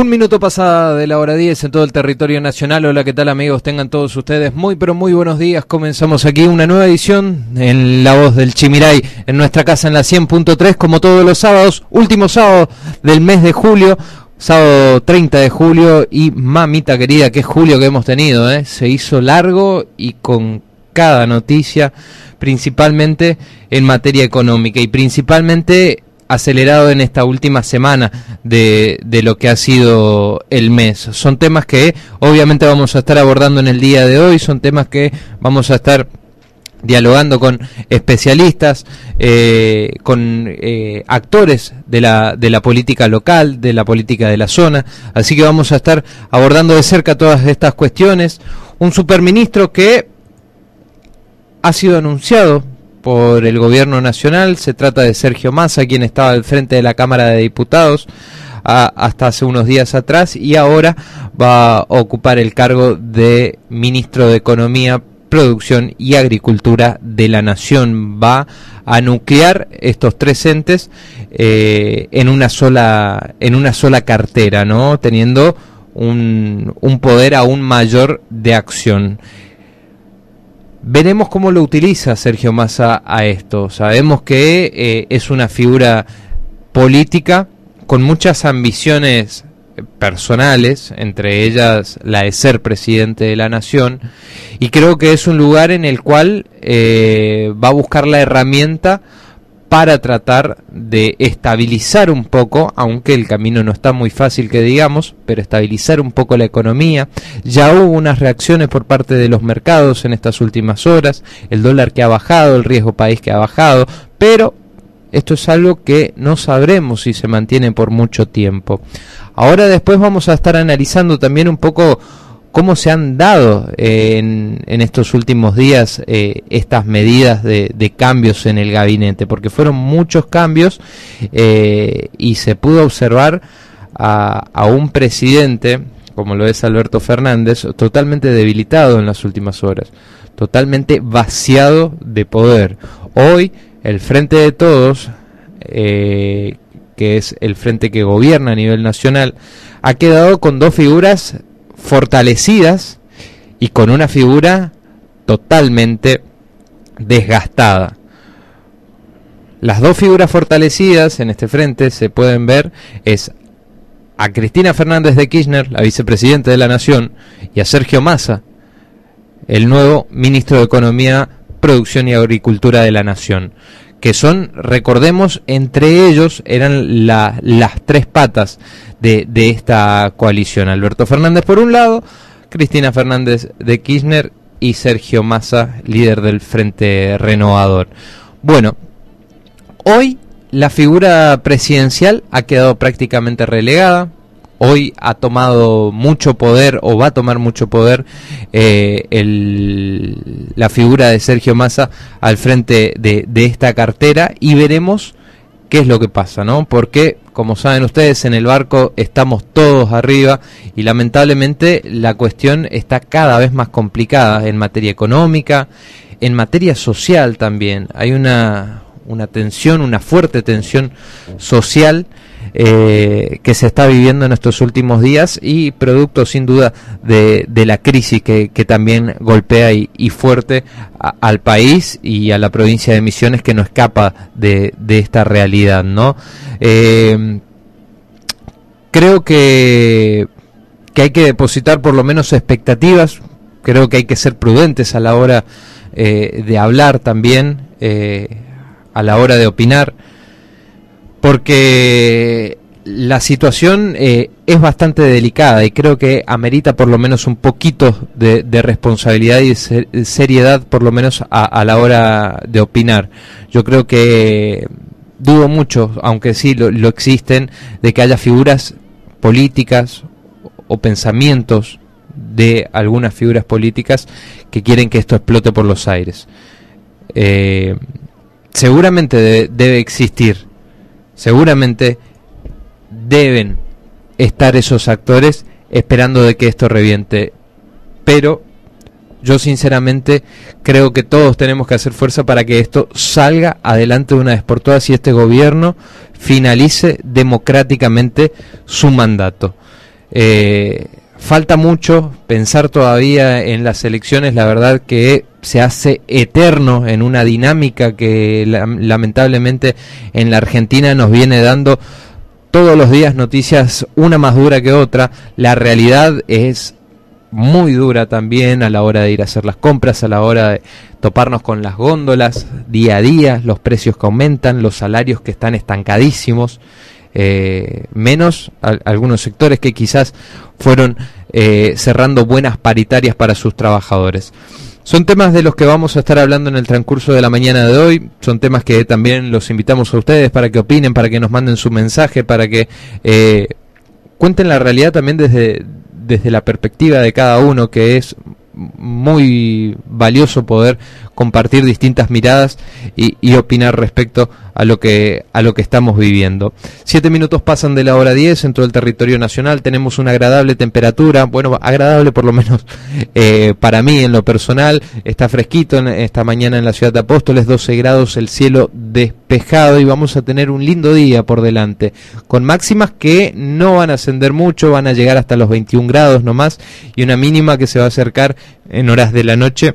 Un minuto pasada de la hora 10 en todo el territorio nacional. Hola, ¿qué tal amigos? Tengan todos ustedes muy pero muy buenos días. Comenzamos aquí una nueva edición en La Voz del Chimiray, en nuestra casa en la 100.3, como todos los sábados, último sábado del mes de julio, sábado 30 de julio y mamita querida, qué julio que hemos tenido, ¿eh? Se hizo largo y con cada noticia, principalmente en materia económica y principalmente acelerado en esta última semana de, de, lo que ha sido el mes. Son temas que obviamente vamos a estar abordando en el día de hoy, son temas que vamos a estar dialogando con especialistas, eh, con eh, actores de la, de la política local, de la política de la zona. Así que vamos a estar abordando de cerca todas estas cuestiones. Un superministro que ha sido anunciado por el gobierno nacional. Se trata de Sergio Massa, quien estaba al frente de la Cámara de Diputados hasta hace unos días atrás y ahora va a ocupar el cargo de ministro de Economía, Producción y Agricultura de la Nación. Va a nuclear estos tres entes eh, en una sola en una sola cartera, ¿no? Teniendo un, un poder aún mayor de acción. Veremos cómo lo utiliza Sergio Massa a esto. Sabemos que eh, es una figura política con muchas ambiciones personales, entre ellas la de ser presidente de la nación, y creo que es un lugar en el cual eh, va a buscar la herramienta para tratar de estabilizar un poco, aunque el camino no está muy fácil que digamos, pero estabilizar un poco la economía. Ya hubo unas reacciones por parte de los mercados en estas últimas horas, el dólar que ha bajado, el riesgo país que ha bajado, pero esto es algo que no sabremos si se mantiene por mucho tiempo. Ahora después vamos a estar analizando también un poco cómo se han dado eh, en, en, estos últimos días eh, estas medidas de, cambios en el gabinete, porque fueron muchos cambios eh, y se pudo observar a, un presidente, como lo es Alberto Fernández, totalmente debilitado en las últimas horas, totalmente vaciado de poder. Hoy el Frente de Todos, que es el frente que gobierna a nivel nacional, ha quedado con dos figuras fortalecidas y con una figura totalmente desgastada. Las dos figuras fortalecidas en este frente se pueden ver es a Cristina Fernández de Kirchner, la vicepresidenta de la Nación, y a Sergio Massa, el nuevo ministro de Economía, Producción y Agricultura de la Nación, que son, recordemos, entre ellos eran la, las tres patas de, de esta coalición. Alberto Fernández por un lado, Cristina Fernández de Kirchner y Sergio Massa, líder del Frente Renovador. Bueno, hoy la figura presidencial ha quedado prácticamente relegada. Hoy ha tomado mucho poder o va a tomar mucho poder eh, el, la figura de Sergio Massa al frente de, de esta cartera y veremos qué es lo que pasa, ¿no? Porque, como saben ustedes, en el barco estamos todos arriba y lamentablemente la cuestión está cada vez más complicada en materia económica, en materia social también. Hay una, una tensión, una fuerte tensión social eh, que se está viviendo en estos últimos días y producto sin duda de, de la crisis que, que, también golpea y, y fuerte al país y a la provincia de Misiones que no escapa de, de esta realidad, ¿no? Eh, creo que, que hay que depositar por lo menos expectativas, creo que hay que ser prudentes a la hora eh, de hablar también, a la hora de opinar porque la situación eh, es bastante delicada y creo que amerita por lo menos un poquito de, de responsabilidad y de seriedad por lo menos a, la hora de opinar. Yo creo que dudo mucho, aunque sí lo, existen, de que haya figuras políticas o pensamientos de algunas figuras políticas que quieren que esto explote por los aires. Eh, seguramente debe, debe existir seguramente deben estar esos actores esperando de que esto reviente. Pero yo sinceramente creo que todos tenemos que hacer fuerza para que esto salga adelante de una vez por todas y este gobierno finalice democráticamente su mandato. Eh, falta mucho pensar todavía en las elecciones, la verdad que se hace eterno en una dinámica que lamentablemente en la Argentina nos viene dando todos los días noticias una más dura que otra. La realidad es muy dura también a la hora de ir a hacer las compras, a la hora de toparnos con las góndolas día a día, los precios que aumentan, los salarios que están estancadísimos, eh, menos algunos sectores que quizás fueron eh, cerrando buenas paritarias para sus trabajadores. Son temas de los que vamos a estar hablando en el transcurso de la mañana de hoy. Son temas que también los invitamos a ustedes para que opinen, para que nos manden su mensaje, para que eh, cuenten la realidad también desde, desde la perspectiva de cada uno, que es muy valioso poder compartir distintas miradas y, opinar respecto a lo que a lo que estamos viviendo. Siete minutos pasan de la hora 10 en todo el territorio nacional. Tenemos una agradable temperatura, bueno, agradable por lo menos eh, para mí en lo personal. Está fresquito en esta mañana en la ciudad de Apóstoles, 12 grados, el cielo despejado y vamos a tener un lindo día por delante, con máximas que no van a ascender mucho, van a llegar hasta los 21 grados nomás y una mínima que se va a acercar en horas de la noche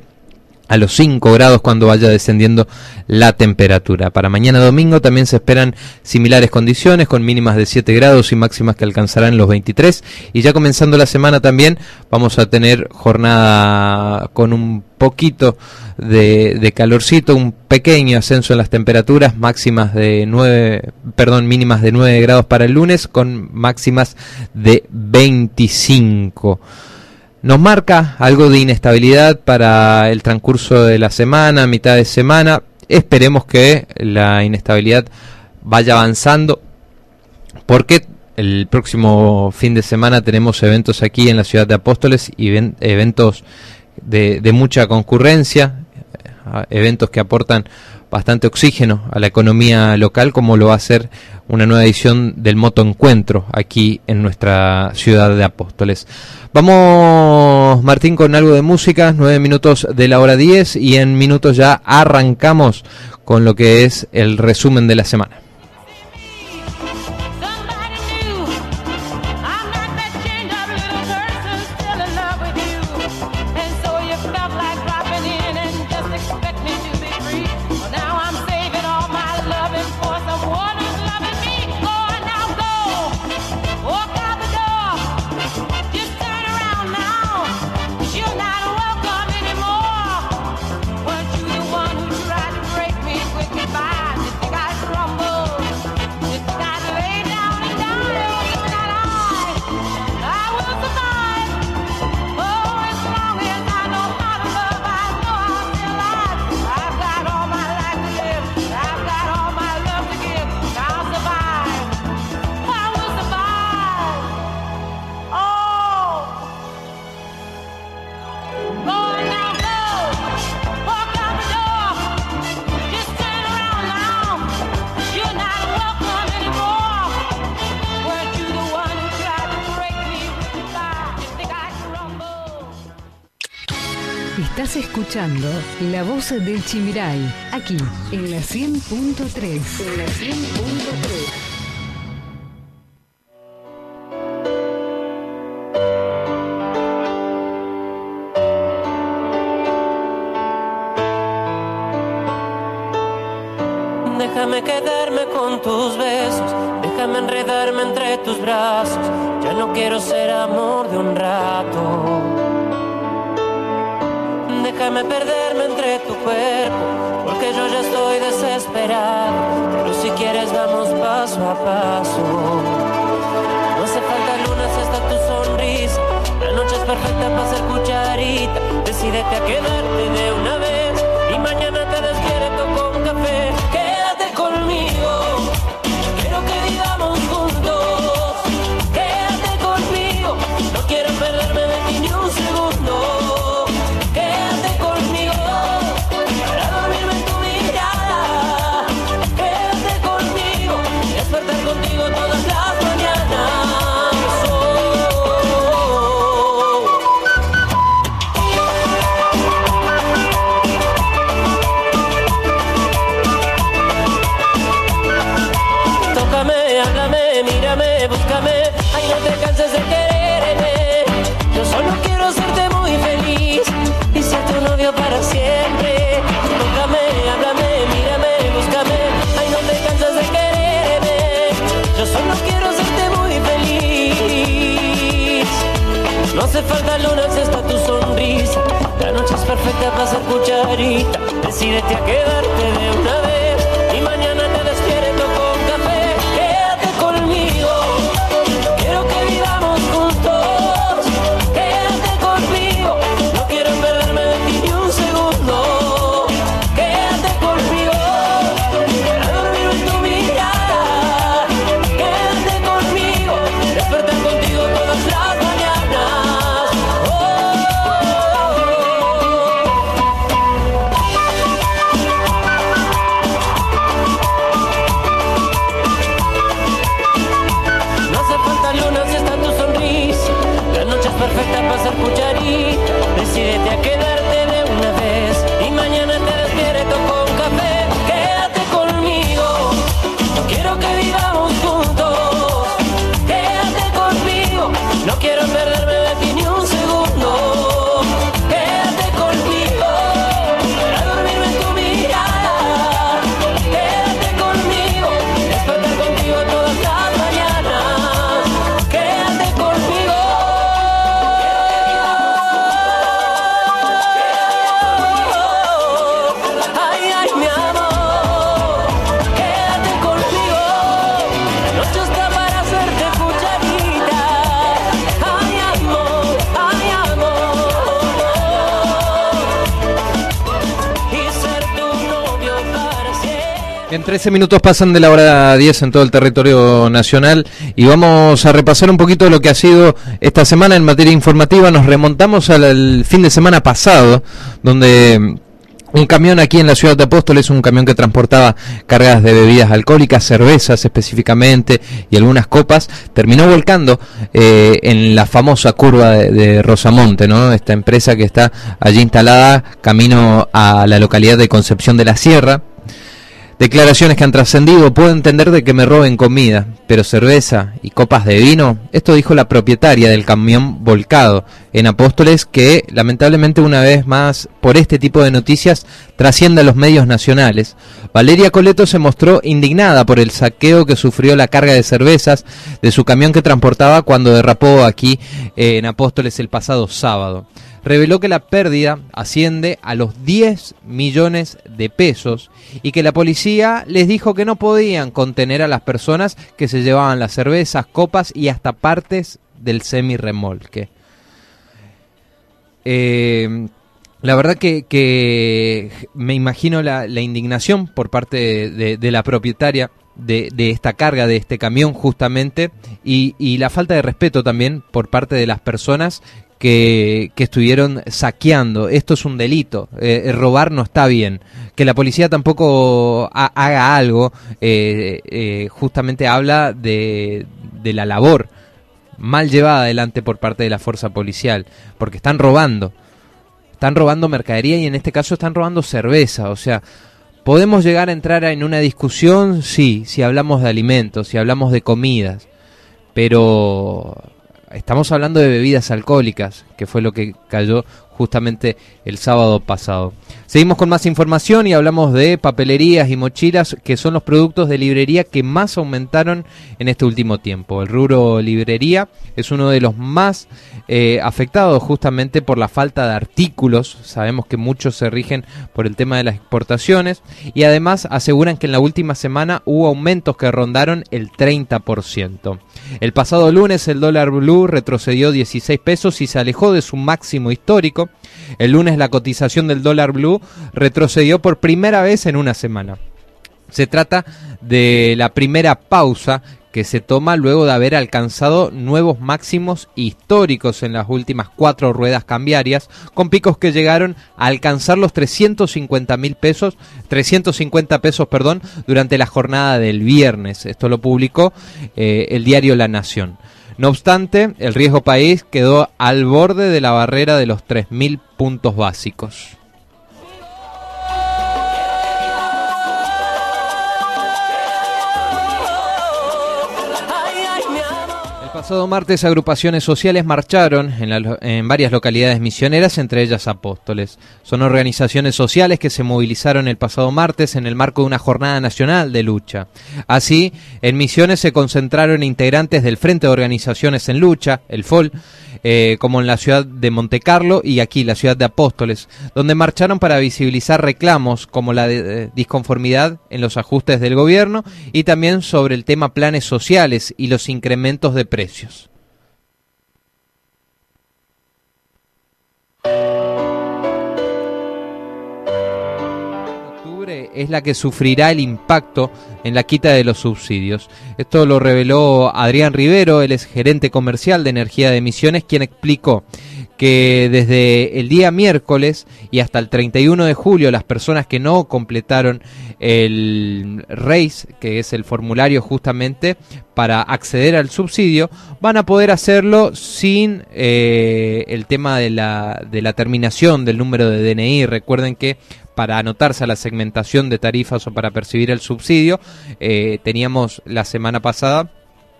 a los 5 grados cuando vaya descendiendo la temperatura. Para mañana domingo también se esperan similares condiciones con mínimas de 7 grados y máximas que alcanzarán los 23 y ya comenzando la semana también vamos a tener jornada con un poquito de, de calorcito, un pequeño ascenso en las temperaturas, máximas de 9, perdón, mínimas de 9 grados para el lunes con máximas de 25 nos marca algo de inestabilidad para el transcurso de la semana, mitad de semana. Esperemos que la inestabilidad vaya avanzando porque el próximo fin de semana tenemos eventos aquí en la ciudad de Apóstoles y eventos de, de mucha concurrencia, eh, eventos que aportan bastante oxígeno a la economía local, como lo va a hacer una nueva edición del Moto Encuentro aquí en nuestra ciudad de Apóstoles. Vamos, Martín, con algo de música, nueve minutos de la hora diez y en minutos ya arrancamos con lo que es el resumen de la semana. Escuchando La Voz del Chimiray, aquí en la 100.3. En la 100.3. Déjame quedarme con tus besos, déjame enredarme entre tus brazos. Ya no quiero ser amor de un rato. Déjame perderme entre tu cuerpo, porque yo ya estoy desesperado. Pero si quieres vamos paso a paso. No hace falta luna si está tu sonrisa. La noche es perfecta para ser cucharita. Decídete a quedarte de una vez y mañana te despierto para ser cucharita. Decídete a quedarte de una vez 13 minutos pasan de la hora 10 en todo el territorio nacional y vamos a repasar un poquito lo que ha sido esta semana en materia informativa. Nos remontamos al, fin de semana pasado, donde mm, un camión aquí en la ciudad de Apóstoles, un camión que transportaba cargas de bebidas alcohólicas, cervezas específicamente y algunas copas, terminó volcando eh, en la famosa curva de, de Rosamonte, ¿no? Esta empresa que está allí instalada camino a la localidad de Concepción de la Sierra. Declaraciones que han trascendido, puedo entender de que me roben comida, pero cerveza y copas de vino, esto dijo la propietaria del camión volcado en Apóstoles que lamentablemente una vez más por este tipo de noticias trasciende a los medios nacionales. Valeria Coleto se mostró indignada por el saqueo que sufrió la carga de cervezas de su camión que transportaba cuando derrapó aquí eh, en Apóstoles el pasado sábado reveló que la pérdida asciende a los 10 millones de pesos y que la policía les dijo que no podían contener a las personas que se llevaban las cervezas, copas y hasta partes del semirremolque. Eh, la verdad que, me imagino la, indignación por parte de la propietaria de, de esta carga, de este camión justamente, y, y la falta de respeto también por parte de las personas que, que estuvieron saqueando. Esto es un delito, eh, robar no está bien. Que la policía tampoco ha- haga algo, eh, eh, justamente habla de, de la labor mal llevada adelante por parte de la fuerza policial, porque están robando. Están robando mercadería y en este caso están robando cerveza. O sea, ¿podemos llegar a entrar en una discusión? Sí, si hablamos de alimentos, si hablamos de comidas. Pero estamos hablando de bebidas alcohólicas, que fue lo que cayó justamente el sábado pasado. Seguimos con más información y hablamos de papelerías y mochilas, que son los productos de librería que más aumentaron en este último tiempo. El rubro librería es uno de los más eh, afectados justamente por la falta de artículos. Sabemos que muchos se rigen por el tema de las exportaciones y además aseguran que en la última semana hubo aumentos que rondaron el 30%. El pasado lunes el dólar blue retrocedió 16 pesos y se alejó de su máximo histórico. El lunes la cotización del dólar blue retrocedió por primera vez en una semana. Se trata de la primera pausa que se toma luego de haber alcanzado nuevos máximos históricos en las últimas cuatro ruedas cambiarias, con picos que llegaron a alcanzar los 350 mil pesos, 350 pesos, perdón, durante la jornada del viernes. Esto lo publicó eh, el diario La Nación. No obstante, el riesgo país quedó al borde de la barrera de los 3.000 puntos básicos. Pasado martes agrupaciones sociales marcharon en, en varias localidades misioneras, entre ellas Apóstoles. Son organizaciones sociales que se movilizaron el pasado martes en el marco de una jornada nacional de lucha. Así, en Misiones se concentraron integrantes del Frente de Organizaciones en Lucha, el FOL, eh, como en la ciudad de Montecarlo y aquí, la ciudad de Apóstoles, donde marcharon para visibilizar reclamos como la de, disconformidad en los ajustes del gobierno y también sobre el tema planes sociales y los incrementos de precios. Es la que sufrirá el impacto en la quita de los subsidios. Esto lo reveló Adrián Rivero, él es gerente comercial de Energía de Emisiones, quien explicó que desde el día miércoles y hasta el 31 de julio las personas que no completaron el RACE, que es el formulario justamente para acceder al subsidio, van a poder hacerlo sin eh, el tema de la, de la terminación del número de DNI. Recuerden que para anotarse a la segmentación de tarifas o para percibir el subsidio, eh, teníamos la semana pasada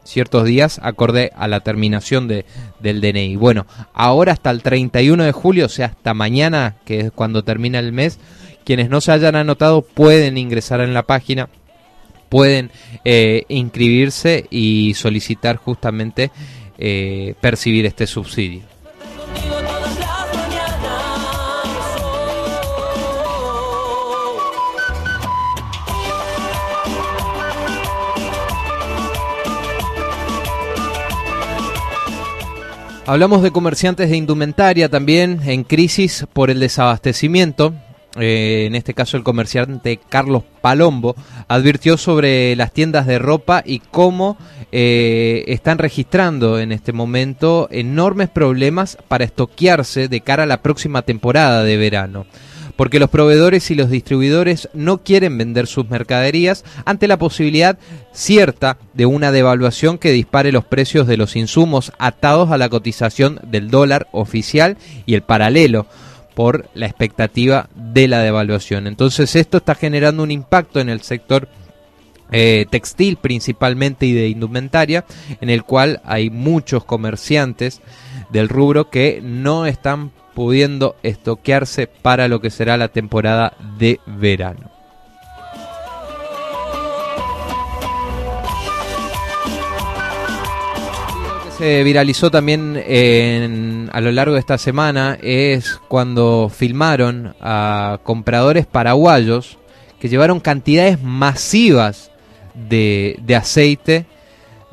ciertos días acorde a la terminación de, del DNI. Bueno, ahora hasta el 31 de julio, o sea, hasta mañana, que es cuando termina el mes, quienes no se hayan anotado pueden ingresar en la página, pueden eh, inscribirse y solicitar justamente eh, percibir este subsidio. Hablamos de comerciantes de indumentaria también en crisis por el desabastecimiento. Eh, en este caso el comerciante Carlos Palombo advirtió sobre las tiendas de ropa y cómo eh, están registrando en este momento enormes problemas para estoquearse de cara a la próxima temporada de verano porque los proveedores y los distribuidores no quieren vender sus mercaderías ante la posibilidad cierta de una devaluación que dispare los precios de los insumos atados a la cotización del dólar oficial y el paralelo por la expectativa de la devaluación. Entonces esto está generando un impacto en el sector eh, textil principalmente y de indumentaria, en el cual hay muchos comerciantes del rubro que no están pudiendo estoquearse para lo que será la temporada de verano. se viralizó también a lo largo de esta semana es cuando filmaron a compradores paraguayos que llevaron cantidades masivas de, de aceite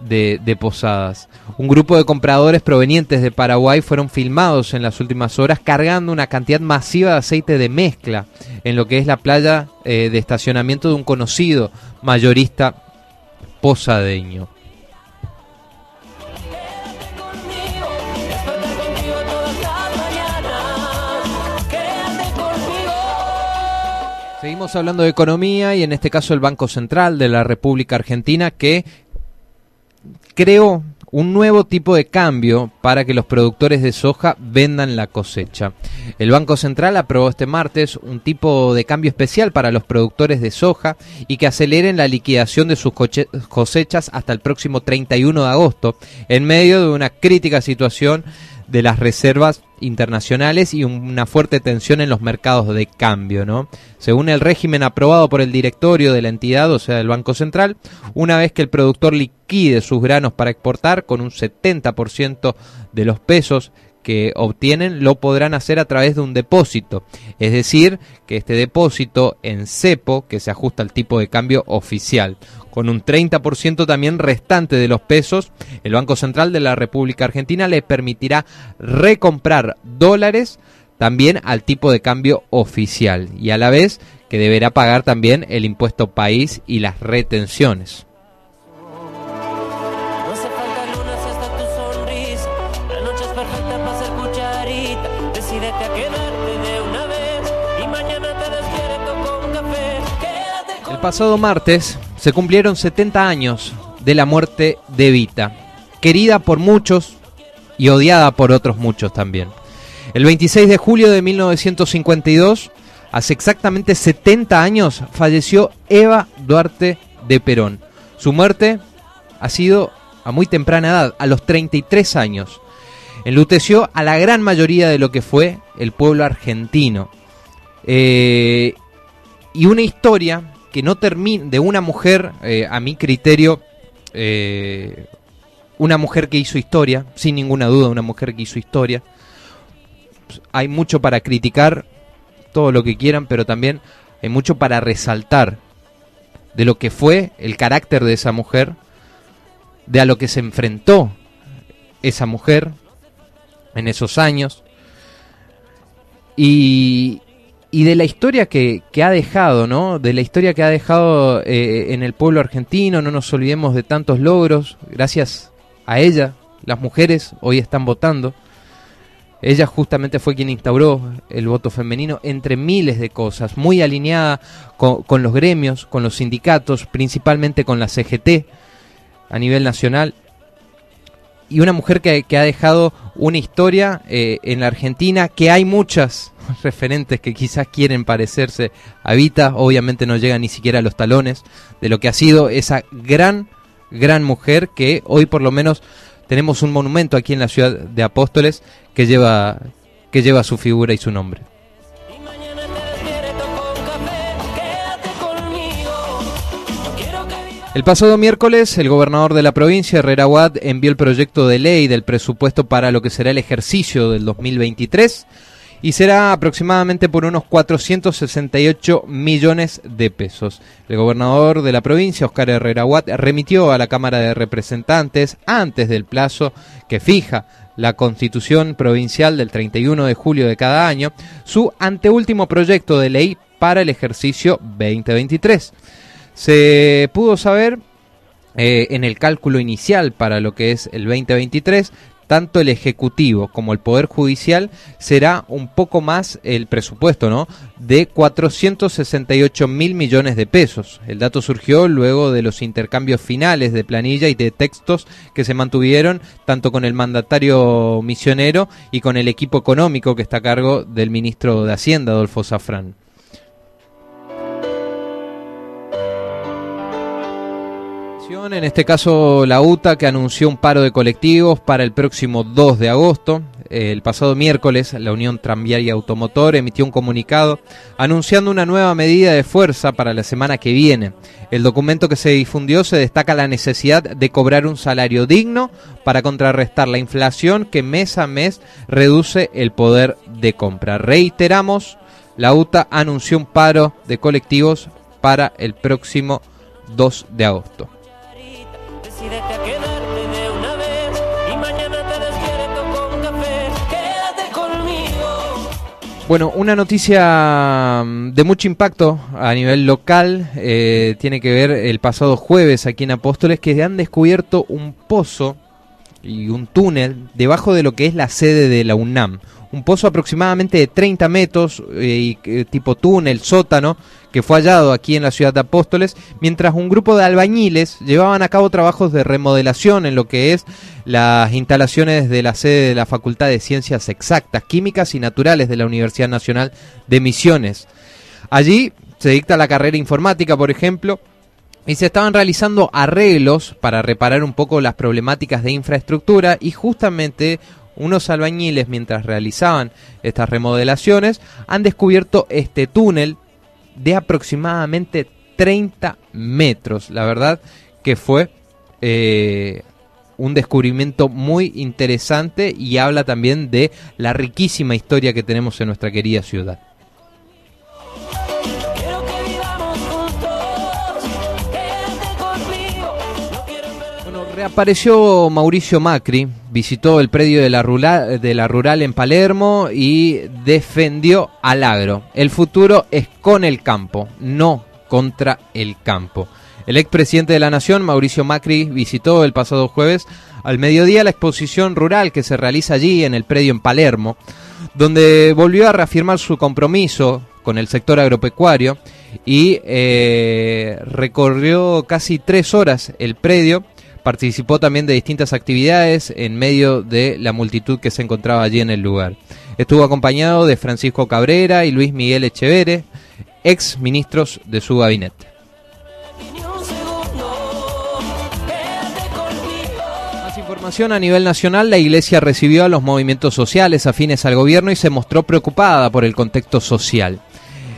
de, Posadas. Un grupo de compradores provenientes de Paraguay fueron filmados en las últimas horas cargando una cantidad masiva de aceite de mezcla en lo que es la playa eh, de estacionamiento de un conocido mayorista posadeño. Seguimos hablando de economía y en este caso el Banco Central de la República Argentina que creó un nuevo tipo de cambio para que los productores de soja vendan la cosecha. El Banco Central aprobó este martes un tipo de cambio especial para los productores de soja y que aceleren la liquidación de sus cosechas hasta el próximo 31 de agosto, en medio de una crítica situación de las reservas internacionales y una fuerte tensión en los mercados de cambio, ¿no? Según el régimen aprobado por el directorio de la entidad, o sea, del Banco Central, una vez que el productor liquide sus granos para exportar con un 70% de los pesos que obtienen lo podrán hacer a través de un depósito. Es decir, que este depósito en cepo, que se ajusta al tipo de cambio oficial, con un 30% también restante de los pesos, el Banco Central de la República Argentina le permitirá recomprar dólares también al tipo de cambio oficial y a la vez que deberá pagar también el impuesto país y las retenciones. Pasado martes se cumplieron 70 años de la muerte de Evita, querida por muchos y odiada por otros muchos también. El 26 de julio de 1952, hace exactamente 70 años, falleció Eva Duarte de Perón. Su muerte ha sido a muy temprana edad, a los 33 años. Enluteció a la gran mayoría de lo que fue el pueblo argentino. Eh, y una historia que no termine, de una mujer, eh, a mi criterio, eh, una mujer que hizo historia, sin ninguna duda, una mujer que hizo historia. Hay mucho para criticar, todo lo que quieran, pero también hay mucho para resaltar de lo que fue el carácter de esa mujer, de a lo que se enfrentó esa mujer en esos años y, y de la historia que, que, ha dejado, ¿no? De la historia que ha dejado eh, en el pueblo argentino, no nos olvidemos de tantos logros, gracias a ella, las mujeres hoy están votando. Ella justamente fue quien instauró el voto femenino entre miles de cosas, muy alineada con, los gremios, con los sindicatos, principalmente con la CGT a nivel nacional. Y una mujer que, ha dejado una historia eh, en la Argentina, que hay muchas referentes que quizás quieren parecerse a Vita, obviamente no llegan ni siquiera a los talones de lo que ha sido esa gran, gran mujer que hoy por lo menos tenemos un monumento aquí en la ciudad de Apóstoles que lleva, que lleva su figura y su nombre. El pasado miércoles, el gobernador de la provincia, Herrera Watt, envió el proyecto de ley del presupuesto para lo que será el ejercicio del 2023 y será aproximadamente por unos 468 millones de pesos. El gobernador de la provincia, Oscar Herrera Watt, remitió a la Cámara de Representantes antes del plazo que fija la Constitución Provincial del 31 de julio de cada año su anteúltimo proyecto de ley para el ejercicio 2023. Se pudo saber eh, en el cálculo inicial para lo que es el 2023 tanto el Ejecutivo como el Poder Judicial será un poco más el presupuesto, ¿no? De 468 mil millones de pesos. El dato surgió luego de los intercambios finales de planilla y de textos que se mantuvieron tanto con el mandatario misionero y con el equipo económico que está a cargo del ministro de Hacienda, Adolfo En este caso la UTA que anunció un paro de colectivos para el próximo 2 de agosto. El pasado miércoles la Unión Tranviaria Automotor emitió un comunicado anunciando una nueva medida de fuerza para la semana que viene. El documento que se difundió se destaca la necesidad de cobrar un salario digno para contrarrestar la inflación que mes a mes reduce el poder de compra. Reiteramos, la UTA anunció un paro de colectivos para el próximo 2 de agosto. Bueno, una noticia mm, de mucho impacto a nivel local eh, tiene que ver el pasado jueves aquí en Apóstoles que han descubierto un pozo y un túnel debajo de lo que es la sede de la UNAM. Un pozo aproximadamente de 30 metros eh, eh, tipo túnel, sótano, que fue hallado aquí en la ciudad de Apóstoles, mientras un grupo de albañiles llevaban a cabo trabajos de remodelación en lo que es las instalaciones de la sede de la Facultad de Ciencias Exactas, Químicas y Naturales de la Universidad Nacional de Misiones. Allí se dicta la carrera informática, por ejemplo, y se estaban realizando arreglos para reparar un poco las problemáticas de infraestructura y justamente unos albañiles mientras realizaban estas remodelaciones han descubierto este túnel de aproximadamente 30 metros. La verdad que fue eh, un descubrimiento muy interesante y habla también de la riquísima historia que tenemos en nuestra querida ciudad. Reapareció Mauricio Macri, visitó el predio de la, rural, de la rural en Palermo y defendió al agro. El futuro es con el campo, no contra el campo. El expresidente de la Nación, Mauricio Macri, visitó el pasado jueves al mediodía la exposición rural que se realiza allí en el predio en Palermo, donde volvió a reafirmar su compromiso con el sector agropecuario y eh, recorrió casi tres horas el predio Participó también de distintas actividades en medio de la multitud que se encontraba allí en el lugar. Estuvo acompañado de Francisco Cabrera y Luis Miguel Echevere, ex ministros de su gabinete. Información a nivel nacional, la Iglesia recibió a los movimientos sociales afines al gobierno y se mostró preocupada por el contexto social.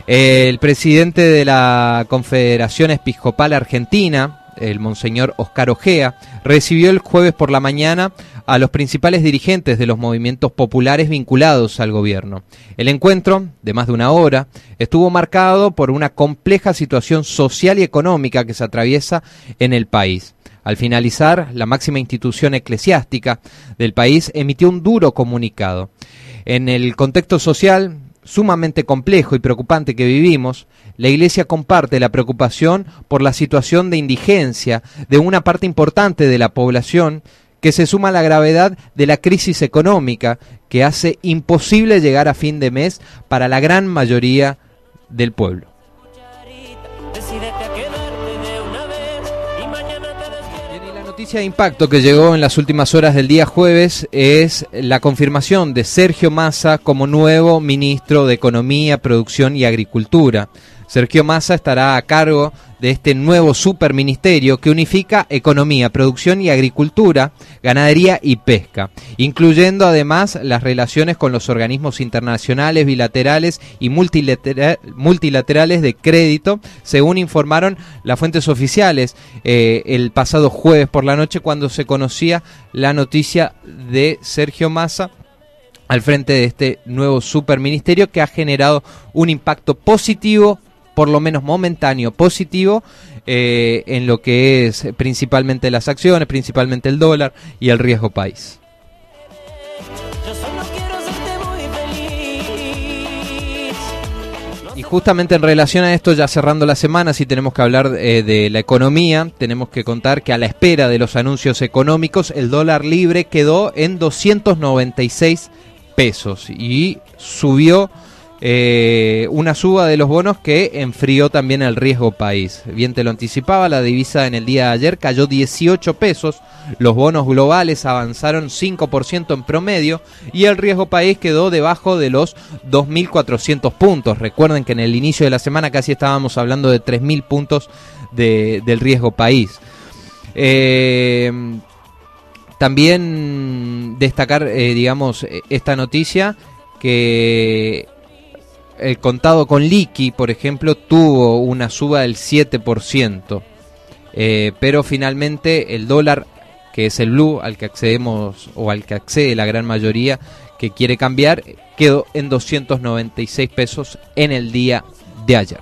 El presidente de la Confederación Episcopal Argentina, el monseñor Oscar Ojea, recibió el jueves por la mañana a los principales dirigentes de los movimientos populares vinculados al gobierno. El encuentro, de más de una hora, estuvo marcado por una compleja situación social y económica que se atraviesa en el país. Al finalizar, la máxima institución eclesiástica del país emitió un duro comunicado. En el contexto social sumamente complejo y preocupante que vivimos, la Iglesia comparte la preocupación por la situación de indigencia de una parte importante de la población que se suma a la gravedad de la crisis económica que hace imposible llegar a fin de mes para la gran mayoría del pueblo. noticia de impacto que llegó en las últimas horas del día jueves es la confirmación de Sergio Massa como nuevo ministro de Economía, Producción y Agricultura. Sergio Massa estará a cargo de este nuevo superministerio que unifica economía, producción y agricultura, ganadería y pesca, incluyendo además las relaciones con los organismos internacionales, bilaterales y multilaterales de crédito, según informaron las fuentes oficiales eh, el pasado jueves por la noche cuando se conocía la noticia de Sergio Massa al frente de este nuevo superministerio que ha generado un impacto positivo por lo menos momentáneo, positivo eh, en lo que es principalmente las acciones, principalmente el dólar y el riesgo país. Y justamente en relación a esto, ya cerrando la semana, si tenemos que hablar eh, de la economía, tenemos que contar que a la espera de los anuncios económicos, el dólar libre quedó en 296 pesos y subió eh, una suba de los bonos que enfrió también el riesgo país. Bien te lo anticipaba, la divisa en el día de ayer cayó 18 pesos, los bonos globales avanzaron 5% en promedio y el riesgo país quedó debajo de los 2.400 puntos. Recuerden que en el inicio de la semana casi estábamos hablando de 3.000 puntos del riesgo país. Eh, también destacar, eh, digamos, esta noticia que el contado con liqui, por ejemplo, tuvo una suba del 7%, eh, pero finalmente el dólar, que es el blue al que accedemos o al que accede la gran mayoría que quiere cambiar, quedó en 296 pesos en el día de ayer.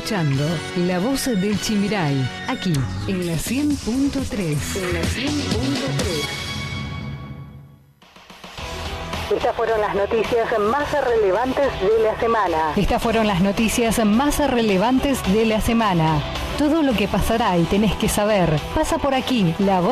Escuchando La Voz del Chimiray, aquí en la 100.3. En la 100.3. Estas fueron las noticias más relevantes de la semana. Estas fueron las noticias más relevantes de la semana. Todo lo que pasará y tenés que saber pasa por aquí. La voz